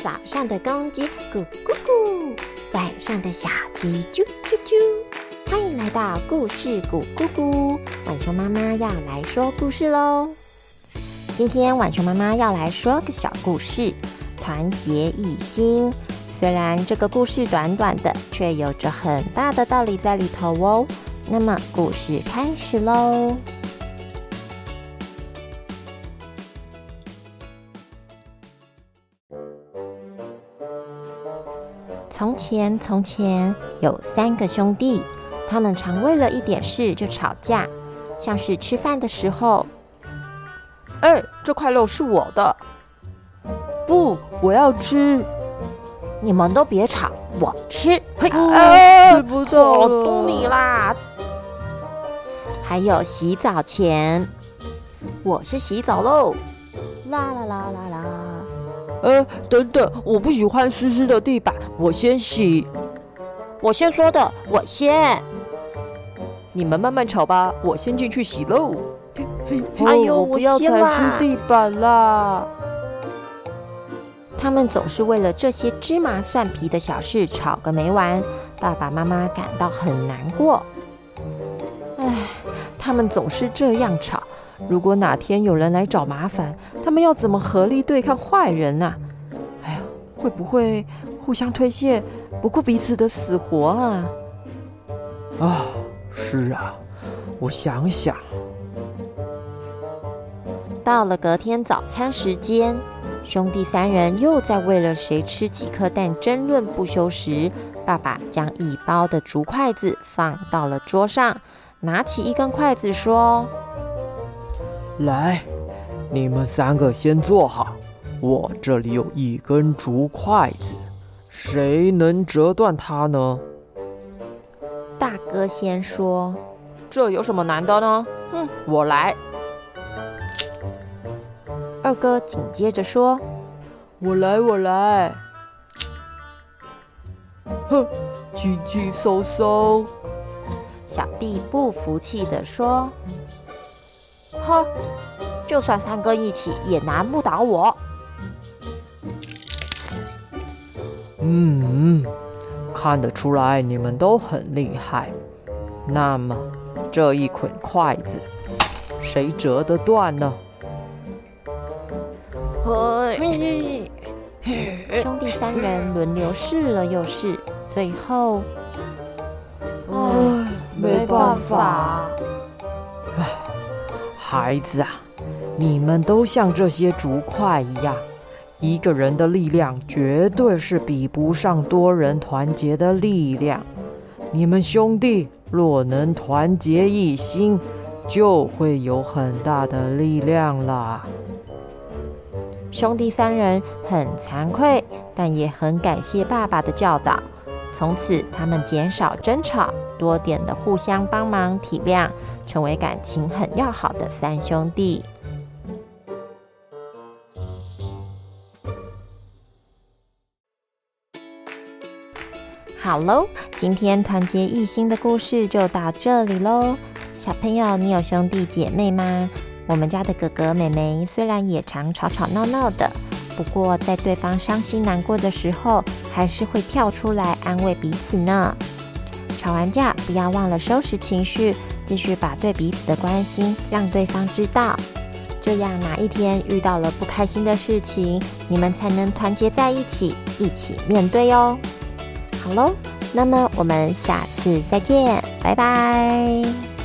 早上的公鸡咕咕咕，晚上的小鸡啾啾啾。欢迎来到故事咕咕咕，晚熊妈妈要来说故事喽。今天晚熊妈妈要来说个小故事，团结一心。虽然这个故事短短的，却有着很大的道理在里头哦。那么故事开始喽。从前，从前有三个兄弟，他们常为了一点事就吵架，像是吃饭的时候，哎，这块肉是我的，不，我要吃，你们都别吵，我吃，嘿，吃不到，我嘟你啦。还有洗澡前，我先洗澡喽，啦啦啦啦啦。呃，等等，我不喜欢湿湿的地板，我先洗。我先说的，我先。你们慢慢吵吧，我先进去洗喽。哎呦，不要踩湿地板啦！他们总是为了这些芝麻蒜皮的小事吵个没完，爸爸妈妈感到很难过。唉，他们总是这样吵。如果哪天有人来找麻烦，他们要怎么合力对抗坏人呢？哎呀，会不会互相推卸，不顾彼此的死活啊？啊，是啊，我想想。到了隔天早餐时间，兄弟三人又在为了谁吃几颗蛋争论不休时，爸爸将一包的竹筷子放到了桌上，拿起一根筷子说。来，你们三个先坐好。我这里有一根竹筷子，谁能折断它呢？大哥先说：“这有什么难的呢？”哼，我来。二哥紧接着说：“我来，我来。”哼，轻轻松松。小弟不服气的说。呵，就算三哥一起也难不倒我。嗯，看得出来你们都很厉害。那么这一捆筷子，谁折得断呢？嘿，兄弟三人轮流试了又试，最后，唉，没办法。孩子啊，你们都像这些竹筷一样，一个人的力量绝对是比不上多人团结的力量。你们兄弟若能团结一心，就会有很大的力量啦。兄弟三人很惭愧，但也很感谢爸爸的教导。从此，他们减少争吵，多点的互相帮忙体谅。成为感情很要好的三兄弟。好喽，今天团结一心的故事就到这里喽。小朋友，你有兄弟姐妹吗？我们家的哥哥妹妹虽然也常吵吵闹闹的，不过在对方伤心难过的时候，还是会跳出来安慰彼此呢。吵完架，不要忘了收拾情绪。继续把对彼此的关心让对方知道，这样哪一天遇到了不开心的事情，你们才能团结在一起，一起面对哦。好喽，那么我们下次再见，拜拜。